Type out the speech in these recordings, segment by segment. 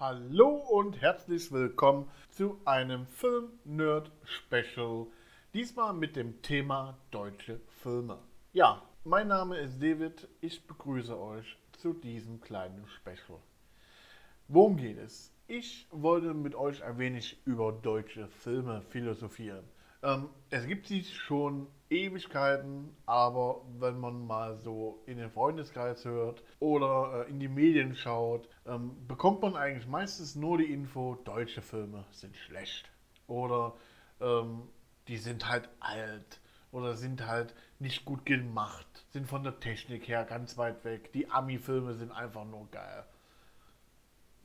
Hallo und herzlich willkommen zu einem Film-Nerd-Special. Diesmal mit dem Thema deutsche Filme. Ja, mein Name ist David. Ich begrüße euch zu diesem kleinen Special. Worum geht es? Ich wollte mit euch ein wenig über deutsche Filme philosophieren. Ähm, es gibt sie schon Ewigkeiten, aber wenn man mal so in den Freundeskreis hört oder äh, in die Medien schaut, ähm, bekommt man eigentlich meistens nur die Info, deutsche Filme sind schlecht. Oder ähm, die sind halt alt oder sind halt nicht gut gemacht, sind von der Technik her ganz weit weg. Die Ami-Filme sind einfach nur geil.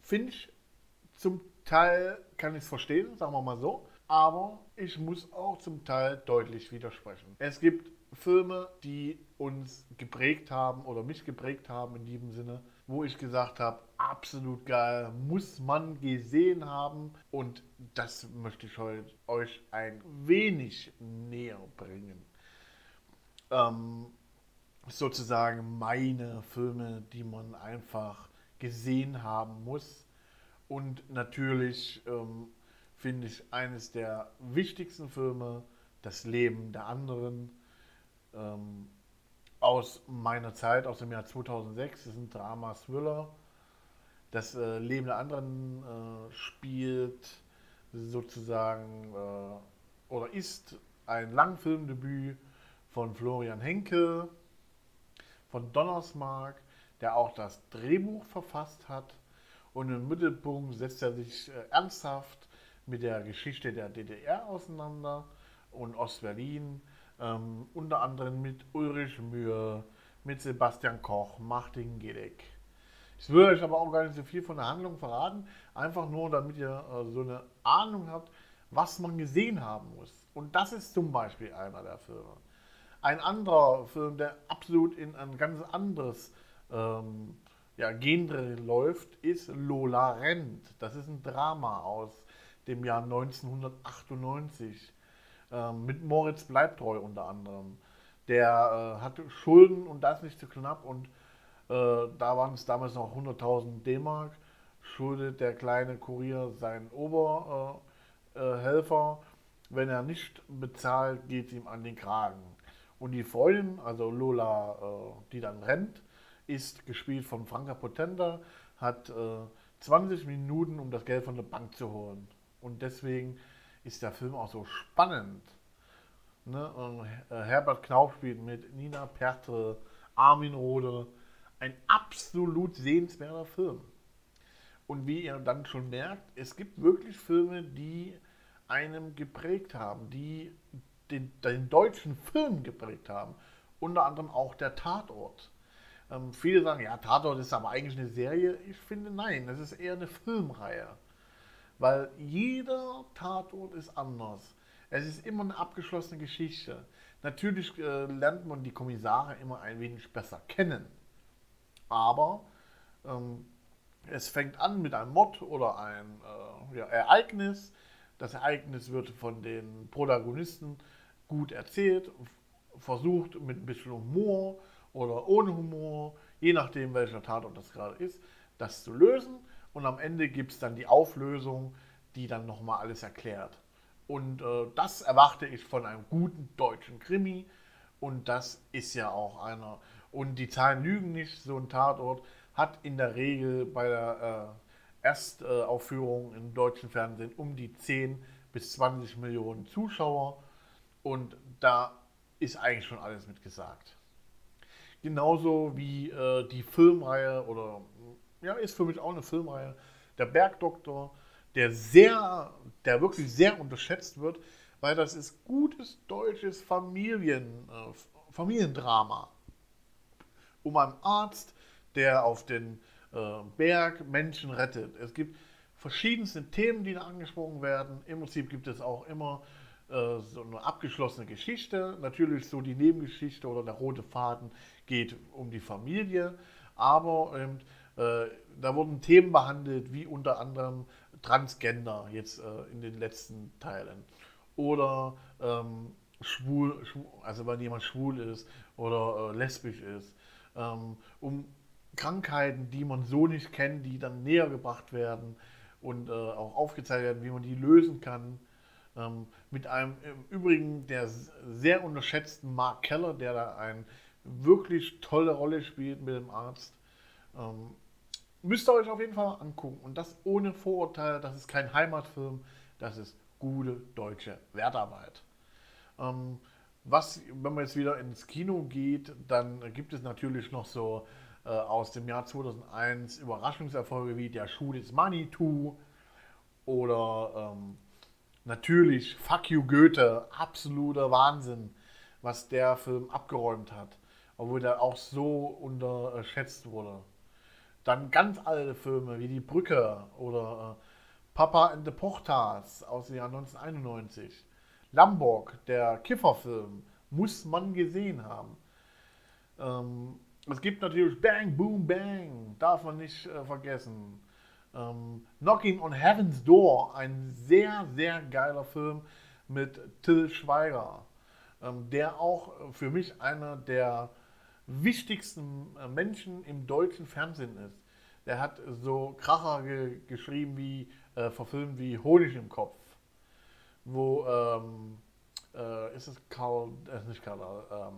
Finde ich zum Teil, kann ich es verstehen, sagen wir mal so aber ich muss auch zum Teil deutlich widersprechen. Es gibt Filme, die uns geprägt haben oder mich geprägt haben in diesem Sinne, wo ich gesagt habe, absolut geil, muss man gesehen haben und das möchte ich heute euch ein wenig näher bringen. Ähm, sozusagen meine Filme, die man einfach gesehen haben muss und natürlich ähm, finde ich eines der wichtigsten Filme, Das Leben der anderen, ähm, aus meiner Zeit, aus dem Jahr 2006. Das ist ein Drama-Thriller. Das äh, Leben der anderen äh, spielt sozusagen äh, oder ist ein Langfilmdebüt von Florian Henke, von Donnersmark, der auch das Drehbuch verfasst hat. Und im Mittelpunkt setzt er sich äh, ernsthaft mit der Geschichte der DDR auseinander und Ostberlin, ähm, unter anderem mit Ulrich Mühe, mit Sebastian Koch, Martin Gedeck. Ich will euch aber auch gar nicht so viel von der Handlung verraten, einfach nur, damit ihr äh, so eine Ahnung habt, was man gesehen haben muss. Und das ist zum Beispiel einer der Filme. Ein anderer Film, der absolut in ein ganz anderes ähm, ja, Genre läuft, ist Lola rennt. Das ist ein Drama aus dem Jahr 1998 äh, mit Moritz Bleibtreu unter anderem. Der äh, hatte Schulden und das nicht zu knapp und äh, da waren es damals noch 100.000 D-Mark. Schuldet der kleine Kurier seinen Oberhelfer. Äh, äh, Wenn er nicht bezahlt, geht es ihm an den Kragen. Und die Freundin, also Lola, äh, die dann rennt, ist gespielt von Franka Potenta, hat 20 Minuten, um das Geld von der Bank zu holen. Und deswegen ist der Film auch so spannend. Ne? Und äh, Herbert Knauf spielt mit Nina Pertre, Armin Rode. Ein absolut sehenswerter Film. Und wie ihr dann schon merkt, es gibt wirklich Filme, die einem geprägt haben, die den, den deutschen Film geprägt haben. Unter anderem auch der Tatort. Ähm, viele sagen, ja, Tatort ist aber eigentlich eine Serie. Ich finde, nein, das ist eher eine Filmreihe. Weil jeder Tatort ist anders. Es ist immer eine abgeschlossene Geschichte. Natürlich äh, lernt man die Kommissare immer ein wenig besser kennen. Aber ähm, es fängt an mit einem Mord oder einem äh, ja, Ereignis. Das Ereignis wird von den Protagonisten gut erzählt, versucht mit ein bisschen Humor oder ohne Humor, je nachdem welcher Tatort das gerade ist, das zu lösen und am Ende gibt es dann die Auflösung, die dann nochmal alles erklärt. Und äh, das erwarte ich von einem guten deutschen Krimi und das ist ja auch einer. Und die Zahlen lügen nicht, so ein Tatort hat in der Regel bei der äh, Erstaufführung im deutschen Fernsehen um die 10 bis 20 Millionen Zuschauer und da ist eigentlich schon alles mitgesagt. Genauso wie äh, die Filmreihe oder ja, ist für mich auch eine Filmreihe. Der Bergdoktor, der sehr, der wirklich sehr unterschätzt wird, weil das ist gutes deutsches Familien, äh, Familiendrama. Um einen Arzt, der auf den äh, Berg Menschen rettet. Es gibt verschiedenste Themen, die da angesprochen werden. Im Prinzip gibt es auch immer äh, so eine abgeschlossene Geschichte. Natürlich so die Nebengeschichte oder der rote Faden geht um die Familie, aber ähm, äh, da wurden Themen behandelt, wie unter anderem Transgender jetzt äh, in den letzten Teilen. Oder ähm, schwul, schwul, also wenn jemand schwul ist oder äh, lesbisch ist. Ähm, um Krankheiten, die man so nicht kennt, die dann näher gebracht werden und äh, auch aufgezeigt werden, wie man die lösen kann. Ähm, mit einem im Übrigen der sehr unterschätzten Mark Keller, der da eine wirklich tolle Rolle spielt mit dem Arzt. Ähm, müsst ihr euch auf jeden Fall angucken. Und das ohne Vorurteile, das ist kein Heimatfilm, das ist gute deutsche Wertarbeit. Ähm, was, wenn man jetzt wieder ins Kino geht, dann gibt es natürlich noch so äh, aus dem Jahr 2001 Überraschungserfolge wie Der Schuh des Manitou oder ähm, natürlich Fuck You Goethe, absoluter Wahnsinn, was der Film abgeräumt hat, obwohl der auch so unterschätzt wurde. Dann ganz alte Filme wie Die Brücke oder äh, Papa and the Portas aus dem Jahr 1991. Lamborg, der Kifferfilm, muss man gesehen haben. Ähm, es gibt natürlich Bang, Boom, Bang, darf man nicht äh, vergessen. Ähm, Knocking on Heaven's Door, ein sehr, sehr geiler Film mit Till Schweiger, ähm, der auch für mich einer der wichtigsten äh, Menschen im deutschen Fernsehen ist. Der hat so Kracher ge geschrieben wie, äh, verfilmt wie Honig im Kopf, wo, ähm, äh, ist es Karl, äh, nicht Karl, ähm,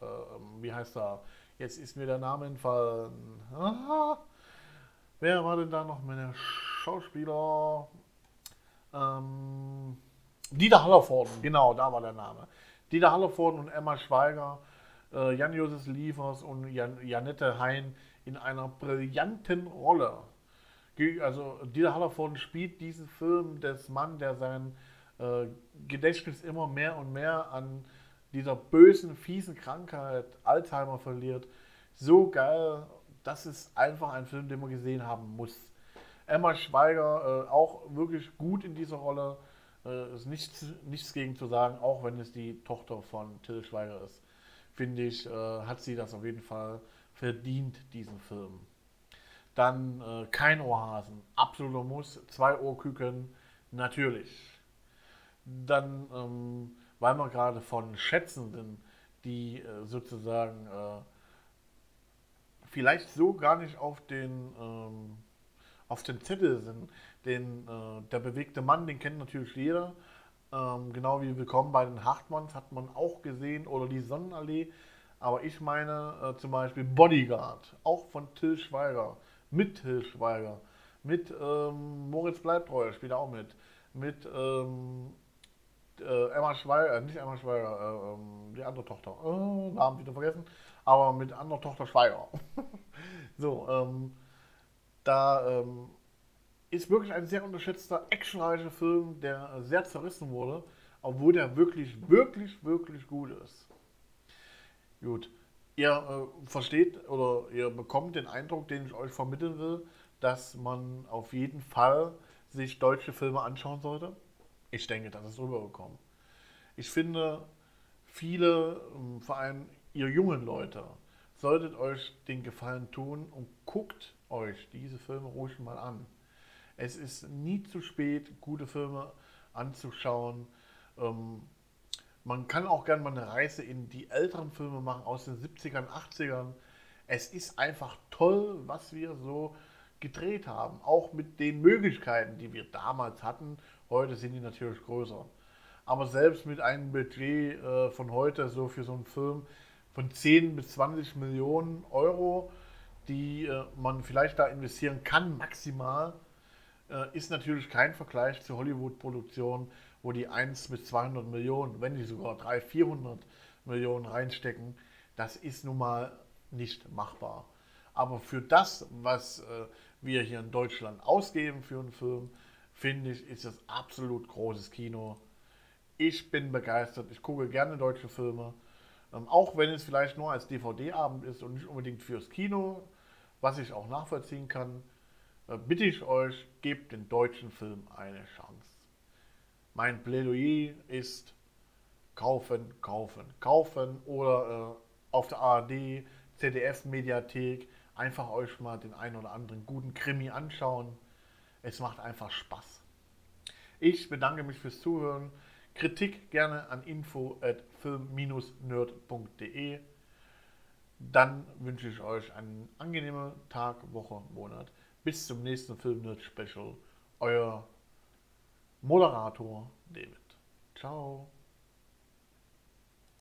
äh, wie heißt er? Jetzt ist mir der Name entfallen. Ah, wer war denn da noch meine Schauspieler? Ähm, Dieter Hallervorden, genau, da war der Name. Dieter Hallervorden und Emma Schweiger, äh, Jan-Josef Liefers und Jan Janette Hein in einer brillanten Rolle. Also Dieter Hallervorden spielt diesen Film des Mann, der sein äh, Gedächtnis immer mehr und mehr an dieser bösen, fiesen Krankheit Alzheimer verliert. So geil, das ist einfach ein Film, den man gesehen haben muss. Emma Schweiger äh, auch wirklich gut in dieser Rolle. Äh, ist nichts, nichts gegen zu sagen, auch wenn es die Tochter von Till Schweiger ist. Finde ich, äh, hat sie das auf jeden Fall verdient, diesen Film. Dann äh, kein Ohrhasen, absoluter Muss. Zwei Ohrküken, natürlich. Dann, ähm, weil wir gerade von Schätzenden, die äh, sozusagen äh, vielleicht so gar nicht auf den, ähm, auf den Zettel sind. Den, äh, der bewegte Mann, den kennt natürlich jeder. Ähm, genau wie Willkommen bei den Hartmanns hat man auch gesehen oder die Sonnenallee. Aber ich meine äh, zum Beispiel Bodyguard, auch von Till Schweiger, mit Till Schweiger, mit ähm, Moritz Bleibtreu spielt auch mit, mit ähm, äh, Emma Schweiger, äh, nicht Emma Schweiger, äh, ähm, die andere Tochter, äh, Namen wieder vergessen, aber mit anderer Tochter Schweiger. so, ähm, da ähm, ist wirklich ein sehr unterschätzter, actionreicher Film, der sehr zerrissen wurde, obwohl der wirklich, wirklich, wirklich gut ist. Gut, ihr äh, versteht oder ihr bekommt den Eindruck, den ich euch vermitteln will, dass man auf jeden Fall sich deutsche Filme anschauen sollte. Ich denke, das ist rübergekommen. Ich finde, viele, ähm, vor allem ihr jungen Leute, solltet euch den Gefallen tun und guckt euch diese Filme ruhig mal an. Es ist nie zu spät, gute Filme anzuschauen. Ähm, man kann auch gerne mal eine Reise in die älteren Filme machen aus den 70ern, 80ern. Es ist einfach toll, was wir so gedreht haben. Auch mit den Möglichkeiten, die wir damals hatten. Heute sind die natürlich größer. Aber selbst mit einem Budget äh, von heute, so für so einen Film, von 10 bis 20 Millionen Euro, die äh, man vielleicht da investieren kann, maximal, äh, ist natürlich kein Vergleich zu Hollywood-Produktionen, wo die 1 bis 200 Millionen, wenn nicht sogar 300, 400 Millionen reinstecken. Das ist nun mal nicht machbar. Aber für das, was äh, wir hier in Deutschland ausgeben für einen Film, finde ich, ist das absolut großes Kino. Ich bin begeistert. Ich gucke gerne deutsche Filme. Ähm, auch wenn es vielleicht nur als DVD-Abend ist und nicht unbedingt fürs Kino, was ich auch nachvollziehen kann, äh, bitte ich euch, gebt den deutschen Film eine Chance. Mein Plädoyer ist kaufen, kaufen, kaufen oder äh, auf der ARD, ZDF-Mediathek einfach euch mal den einen oder anderen guten Krimi anschauen. Es macht einfach Spaß. Ich bedanke mich fürs Zuhören. Kritik gerne an info at film-nerd.de. Dann wünsche ich euch einen angenehmen Tag, Woche, Monat. Bis zum nächsten Film Nerd Special. Euer Moderator David. Ciao.